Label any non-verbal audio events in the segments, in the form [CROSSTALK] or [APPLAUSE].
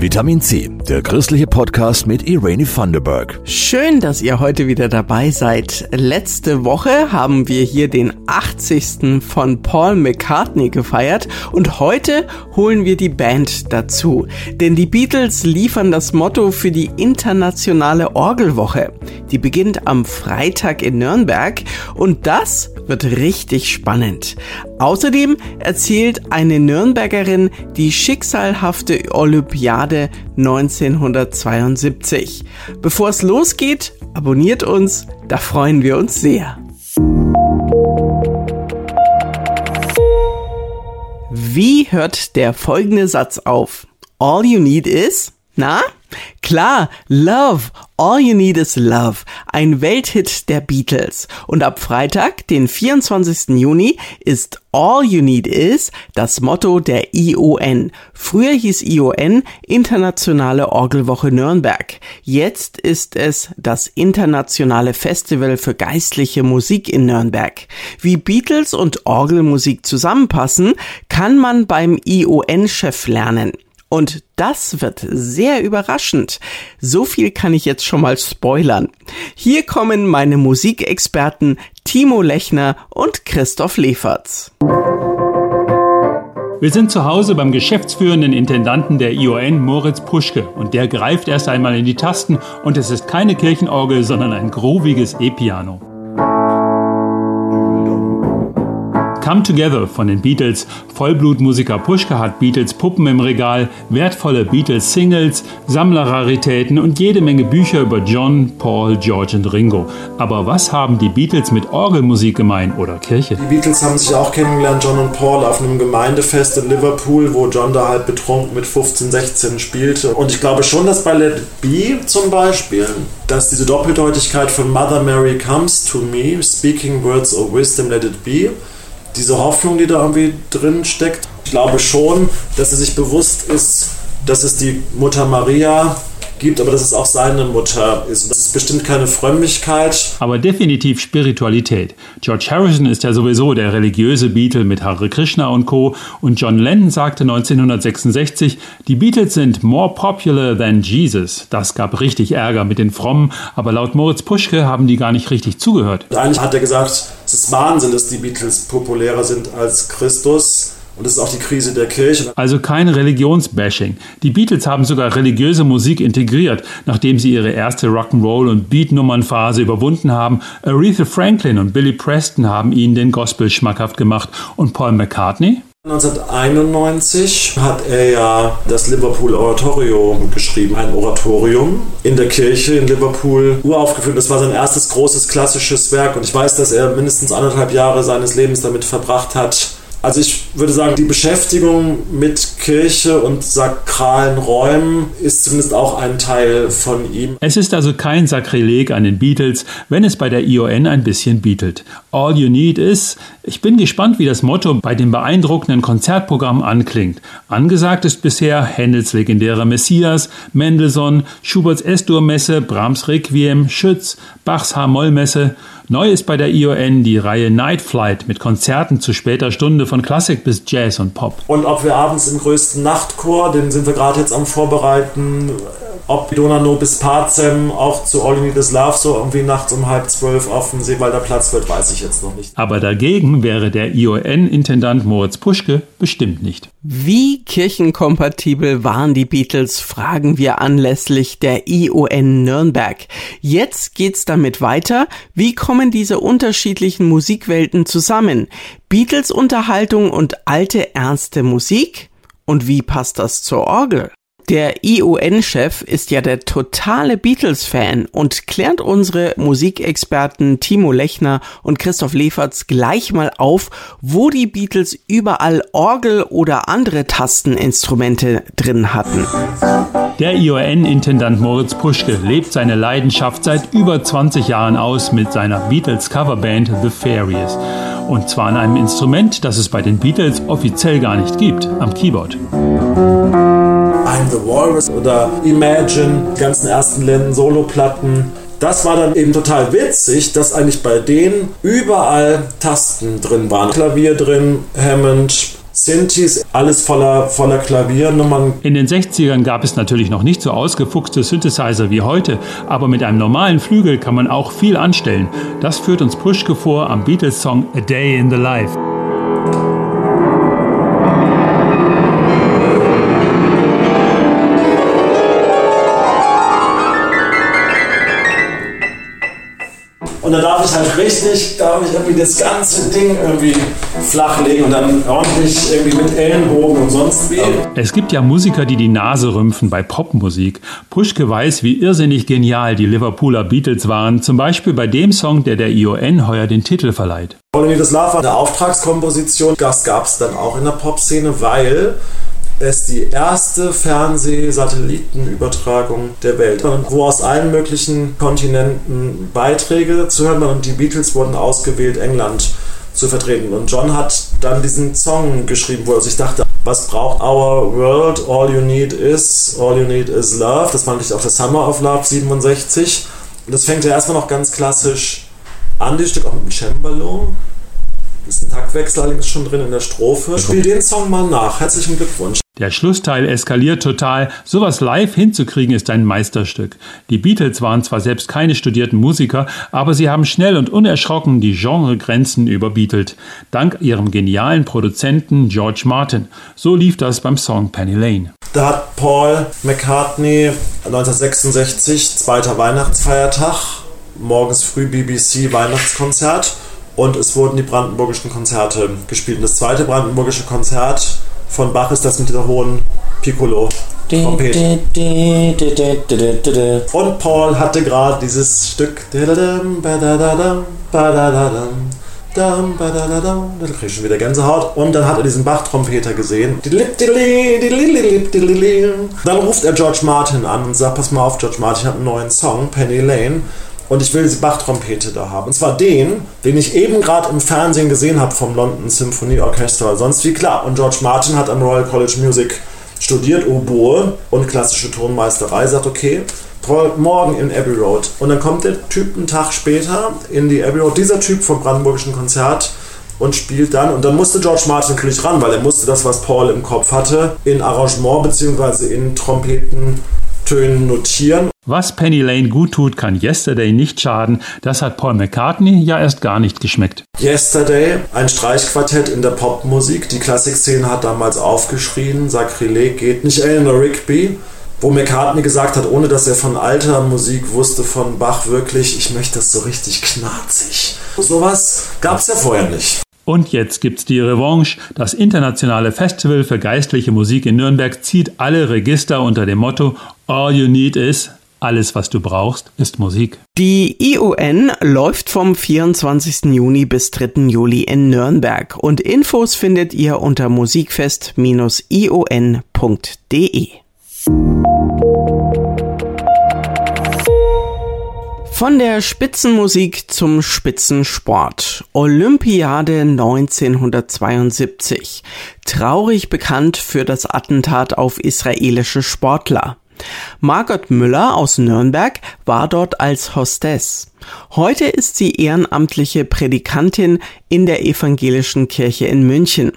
Vitamin C, der christliche Podcast mit Irene Thunderberg. Schön, dass ihr heute wieder dabei seid. Letzte Woche haben wir hier den 80. von Paul McCartney gefeiert und heute holen wir die Band dazu. Denn die Beatles liefern das Motto für die internationale Orgelwoche. Die beginnt am Freitag in Nürnberg und das wird richtig spannend. Außerdem erzählt eine Nürnbergerin die schicksalhafte Olympiade 1972. Bevor es losgeht, abonniert uns, da freuen wir uns sehr. Wie hört der folgende Satz auf? All you need is, na? Klar, Love, All You Need Is Love, ein Welthit der Beatles. Und ab Freitag, den 24. Juni, ist All You Need Is das Motto der ION. Früher hieß ION Internationale Orgelwoche Nürnberg. Jetzt ist es das Internationale Festival für geistliche Musik in Nürnberg. Wie Beatles und Orgelmusik zusammenpassen, kann man beim ION-Chef lernen. Und das wird sehr überraschend. So viel kann ich jetzt schon mal spoilern. Hier kommen meine Musikexperten Timo Lechner und Christoph Leferz. Wir sind zu Hause beim geschäftsführenden Intendanten der ION, Moritz Puschke, und der greift erst einmal in die Tasten und es ist keine Kirchenorgel, sondern ein grooviges E-Piano. Come Together von den Beatles. Vollblutmusiker Puschke hat Beatles Puppen im Regal, wertvolle Beatles Singles, Sammlerraritäten und jede Menge Bücher über John, Paul, George und Ringo. Aber was haben die Beatles mit Orgelmusik gemein oder Kirche? Die Beatles haben sich auch kennengelernt, John und Paul, auf einem Gemeindefest in Liverpool, wo John da halt betrunken mit 15, 16 spielte. Und ich glaube schon, dass bei Let It Be zum Beispiel, dass diese Doppeldeutigkeit von Mother Mary comes to me, speaking words of wisdom, let it be, diese Hoffnung, die da irgendwie drin steckt. Ich glaube schon, dass er sich bewusst ist, dass es die Mutter Maria gibt, aber dass es auch seine Mutter ist. Das ist bestimmt keine Frömmigkeit. Aber definitiv Spiritualität. George Harrison ist ja sowieso der religiöse Beatle mit Hare Krishna und Co. Und John Lennon sagte 1966, die Beatles sind more popular than Jesus. Das gab richtig Ärger mit den Frommen, aber laut Moritz Puschke haben die gar nicht richtig zugehört. Eigentlich hat er gesagt, es ist Wahnsinn, dass die Beatles populärer sind als Christus. Und das ist auch die Krise der Kirche. Also kein Religionsbashing. Die Beatles haben sogar religiöse Musik integriert, nachdem sie ihre erste Rock'n'Roll- und Beatnummernphase überwunden haben. Aretha Franklin und Billy Preston haben ihnen den Gospel schmackhaft gemacht. Und Paul McCartney? 1991 hat er ja das Liverpool Oratorium geschrieben, ein Oratorium in der Kirche in Liverpool uraufgeführt. Das war sein erstes großes klassisches Werk und ich weiß, dass er mindestens anderthalb Jahre seines Lebens damit verbracht hat, also ich würde sagen, die Beschäftigung mit Kirche und sakralen Räumen ist zumindest auch ein Teil von ihm. Es ist also kein Sakrileg an den Beatles, wenn es bei der ION ein bisschen beatelt. All you need is, ich bin gespannt, wie das Motto bei dem beeindruckenden Konzertprogramm anklingt. Angesagt ist bisher Händels legendärer Messias, Mendelssohn, Schuberts S-Dur-Messe, Brahms Requiem, Schütz, Bachs H-Moll-Messe. Neu ist bei der ION die Reihe Night Flight mit Konzerten zu später Stunde von Klassik bis Jazz und Pop. Und ob wir abends im größten Nachtchor, den sind wir gerade jetzt am Vorbereiten, ob Donano bis Pazem auch zu All You Need Is Love so irgendwie nachts um halb zwölf auf dem Seewalder Platz wird, weiß ich jetzt noch nicht. Aber dagegen wäre der ION-Intendant Moritz Puschke bestimmt nicht. Wie kirchenkompatibel waren die Beatles, fragen wir anlässlich der ION Nürnberg. Jetzt geht's damit weiter. Wie kommen diese unterschiedlichen Musikwelten zusammen? Beatles Unterhaltung und alte ernste Musik? Und wie passt das zur Orgel? Der ION-Chef ist ja der totale Beatles-Fan und klärt unsere Musikexperten Timo Lechner und Christoph Leferz gleich mal auf, wo die Beatles überall Orgel oder andere Tasteninstrumente drin hatten. Der ION-Intendant Moritz Puschke lebt seine Leidenschaft seit über 20 Jahren aus mit seiner Beatles-Coverband The Fairies. Und zwar an einem Instrument, das es bei den Beatles offiziell gar nicht gibt, am Keyboard. I'm the Walrus oder Imagine, die ganzen ersten Lennon-Solo-Platten. Das war dann eben total witzig, dass eigentlich bei denen überall Tasten drin waren. Klavier drin, Hammond, Synthes, alles voller, voller Klaviernummern. In den 60ern gab es natürlich noch nicht so ausgefuchste Synthesizer wie heute, aber mit einem normalen Flügel kann man auch viel anstellen. Das führt uns Puschke vor am Beatles-Song A Day in the Life. Und da darf ich halt richtig, darf ich irgendwie das ganze Ding irgendwie flachlegen und dann ordentlich irgendwie mit Ellenbogen und sonst wie. Es gibt ja Musiker, die die Nase rümpfen bei Popmusik. Puschke weiß, wie irrsinnig genial die Liverpooler Beatles waren, zum Beispiel bei dem Song, der der ION heuer den Titel verleiht. All You Love war eine Auftragskomposition. Das gab es dann auch in der Popszene, weil es die erste Fernseh-Satellitenübertragung der Welt wo aus allen möglichen Kontinenten Beiträge zu hören waren und die Beatles wurden ausgewählt, England zu vertreten. Und John hat dann diesen Song geschrieben, wo er sich dachte, was braucht our world? All you need is, all you need is love. Das fand ich auch das Summer of Love 67. Und das fängt ja erstmal noch ganz klassisch an, das Stück auch mit dem Cembalo. Ist ein Taktwechsel allerdings schon drin in der Strophe. Spiel den Song mal nach. Herzlichen Glückwunsch. Der Schlussteil eskaliert total. Sowas live hinzukriegen ist ein Meisterstück. Die Beatles waren zwar selbst keine studierten Musiker, aber sie haben schnell und unerschrocken die Genregrenzen überbietelt. Dank ihrem genialen Produzenten George Martin. So lief das beim Song Penny Lane. Da hat Paul McCartney 1966, zweiter Weihnachtsfeiertag, morgens früh BBC Weihnachtskonzert und es wurden die brandenburgischen Konzerte gespielt. Das zweite brandenburgische Konzert von Bach ist das mit dieser hohen Piccolo. Trompete. Und Paul hatte gerade dieses Stück. Da krieg ich schon wieder Gänsehaut. Und dann hat er diesen Bach-Trompeter gesehen. Dann ruft er George Martin an und sagt: Pass mal auf, George Martin, habe einen neuen Song, Penny Lane. Und ich will diese Bach-Trompete da haben. Und zwar den, den ich eben gerade im Fernsehen gesehen habe vom London Symphony Orchestra. Sonst wie klar. Und George Martin hat am Royal College Music studiert, Oboe und klassische Tonmeisterei. Sagt, okay, morgen in Abbey Road. Und dann kommt der Typ einen Tag später in die Abbey Road, dieser Typ vom Brandenburgischen Konzert und spielt dann. Und dann musste George Martin natürlich ran, weil er musste das, was Paul im Kopf hatte, in Arrangement bzw. in Trompetentönen notieren. Was Penny Lane gut tut, kann Yesterday nicht schaden. Das hat Paul McCartney ja erst gar nicht geschmeckt. Yesterday, ein Streichquartett in der Popmusik. Die Klassikszene hat damals aufgeschrien, Sakrileg geht nicht. Eleanor Rigby, wo McCartney gesagt hat, ohne dass er von alter Musik wusste, von Bach wirklich, ich möchte das so richtig knarzig. Sowas gab es ja vorher nicht. Und jetzt gibt's die Revanche. Das internationale Festival für geistliche Musik in Nürnberg zieht alle Register unter dem Motto All you need is alles, was du brauchst, ist Musik. Die ION läuft vom 24. Juni bis 3. Juli in Nürnberg und Infos findet ihr unter musikfest-ion.de. Von der Spitzenmusik zum Spitzensport. Olympiade 1972. Traurig bekannt für das Attentat auf israelische Sportler. Margot Müller aus Nürnberg war dort als Hostess. Heute ist sie ehrenamtliche Predikantin in der evangelischen Kirche in München.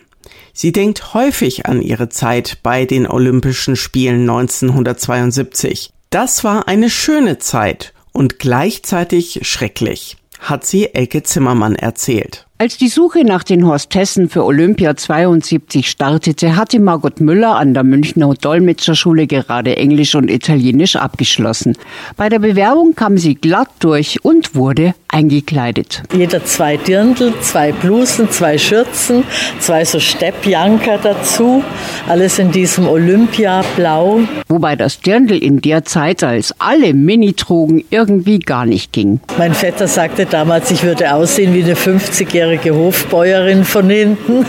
Sie denkt häufig an ihre Zeit bei den Olympischen Spielen 1972. Das war eine schöne Zeit und gleichzeitig schrecklich, hat sie Elke Zimmermann erzählt. Als die Suche nach den Hostessen für Olympia 72 startete, hatte Margot Müller an der Münchner Dolmetscherschule gerade Englisch und Italienisch abgeschlossen. Bei der Bewerbung kam sie glatt durch und wurde eingekleidet. Jeder zwei Dirndl, zwei Blusen, zwei Schürzen, zwei so Steppjanker dazu. Alles in diesem Olympia-Blau. Wobei das Dirndl in der Zeit, als alle Mini trugen, irgendwie gar nicht ging. Mein Vetter sagte damals, ich würde aussehen wie eine 50-jährige langjährige Hofbäuerin von hinten.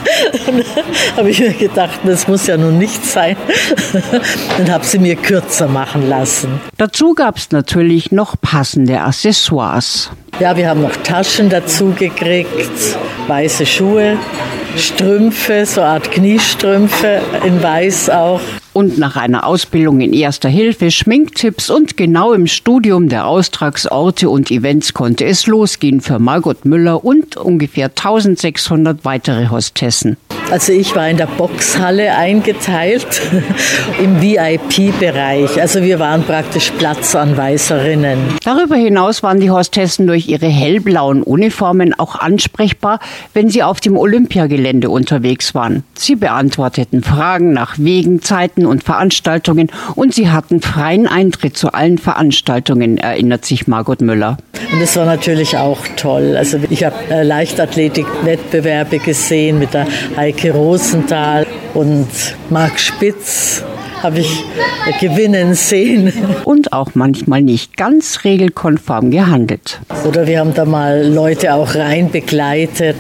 habe ich mir gedacht, das muss ja nun nicht sein. Dann habe sie mir kürzer machen lassen. Dazu gab es natürlich noch passende Accessoires. Ja, wir haben noch Taschen dazu gekriegt, weiße Schuhe, Strümpfe, so eine Art Kniestrümpfe in weiß auch. Und nach einer Ausbildung in Erster Hilfe, Schminktipps und genau im Studium der Austragsorte und Events konnte es losgehen für Margot Müller und ungefähr 1600 weitere Hostessen. Also ich war in der Boxhalle eingeteilt [LAUGHS] im VIP-Bereich. Also wir waren praktisch Platzanweiserinnen. Darüber hinaus waren die Hostessen durch ihre hellblauen Uniformen auch ansprechbar, wenn sie auf dem Olympiagelände unterwegs waren. Sie beantworteten Fragen nach Wegen, Zeiten und Veranstaltungen und sie hatten freien Eintritt zu allen Veranstaltungen, erinnert sich Margot Müller. Und das war natürlich auch toll. Also ich habe äh, Leichtathletik-Wettbewerbe gesehen mit der Heike Rosenthal und Marc Spitz habe ich gewinnen sehen. [LAUGHS] Und auch manchmal nicht ganz regelkonform gehandelt. Oder wir haben da mal Leute auch rein begleitet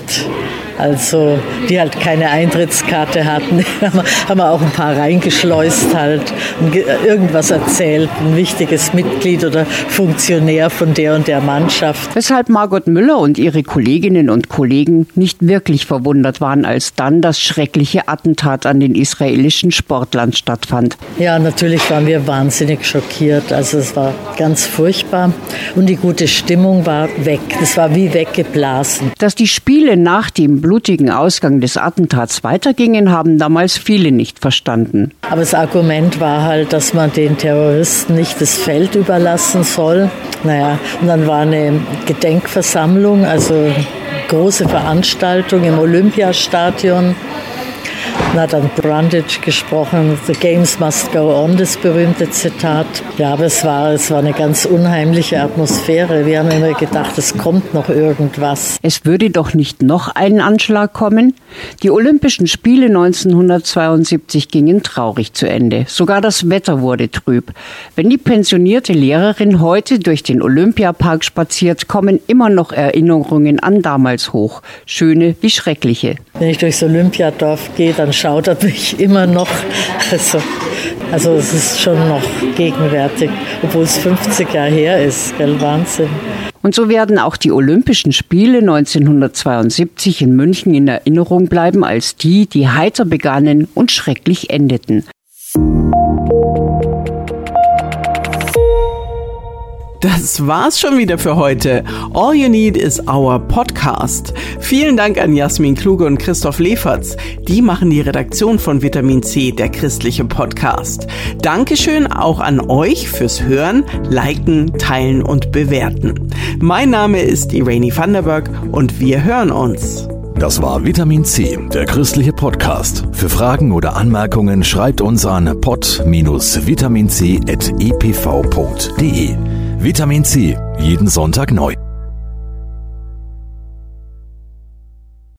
also die halt keine Eintrittskarte hatten, [LAUGHS] haben wir auch ein paar reingeschleust halt und irgendwas erzählt, ein wichtiges Mitglied oder Funktionär von der und der Mannschaft. Weshalb Margot Müller und ihre Kolleginnen und Kollegen nicht wirklich verwundert waren, als dann das schreckliche Attentat an den israelischen Sportlern stattfand. Ja, natürlich waren wir wahnsinnig schockiert. Also es war ganz furchtbar und die gute Stimmung war weg. Es war wie weggeblasen. Dass die Spiele nach dem blutigen Ausgang des Attentats weitergingen, haben damals viele nicht verstanden. Aber das Argument war halt, dass man den Terroristen nicht das Feld überlassen soll. Naja, und dann war eine Gedenkversammlung, also große Veranstaltung im Olympiastadion. Hat dann Brundage gesprochen, The Games must go on, das berühmte Zitat. Ja, aber es war, es war eine ganz unheimliche Atmosphäre. Wir haben immer gedacht, es kommt noch irgendwas. Es würde doch nicht noch ein Anschlag kommen? Die Olympischen Spiele 1972 gingen traurig zu Ende. Sogar das Wetter wurde trüb. Wenn die pensionierte Lehrerin heute durch den Olympiapark spaziert, kommen immer noch Erinnerungen an damals hoch. Schöne wie schreckliche. Wenn ich durchs Olympiadorf gehe, dann schaudert mich immer noch. Also, also es ist schon noch gegenwärtig, obwohl es 50 Jahre her ist. Gell? Wahnsinn. Und so werden auch die Olympischen Spiele 1972 in München in Erinnerung bleiben als die, die heiter begannen und schrecklich endeten. Das war's schon wieder für heute. All You Need is Our Podcast. Vielen Dank an Jasmin Kluge und Christoph Leferz. Die machen die Redaktion von Vitamin C, der christliche Podcast. Dankeschön auch an euch fürs Hören, Liken, Teilen und Bewerten. Mein Name ist Irene Vanderberg und wir hören uns. Das war Vitamin C, der christliche Podcast. Für Fragen oder Anmerkungen schreibt uns an pod-vitaminc.epv.de. Vitamin C, jeden Sonntag neu.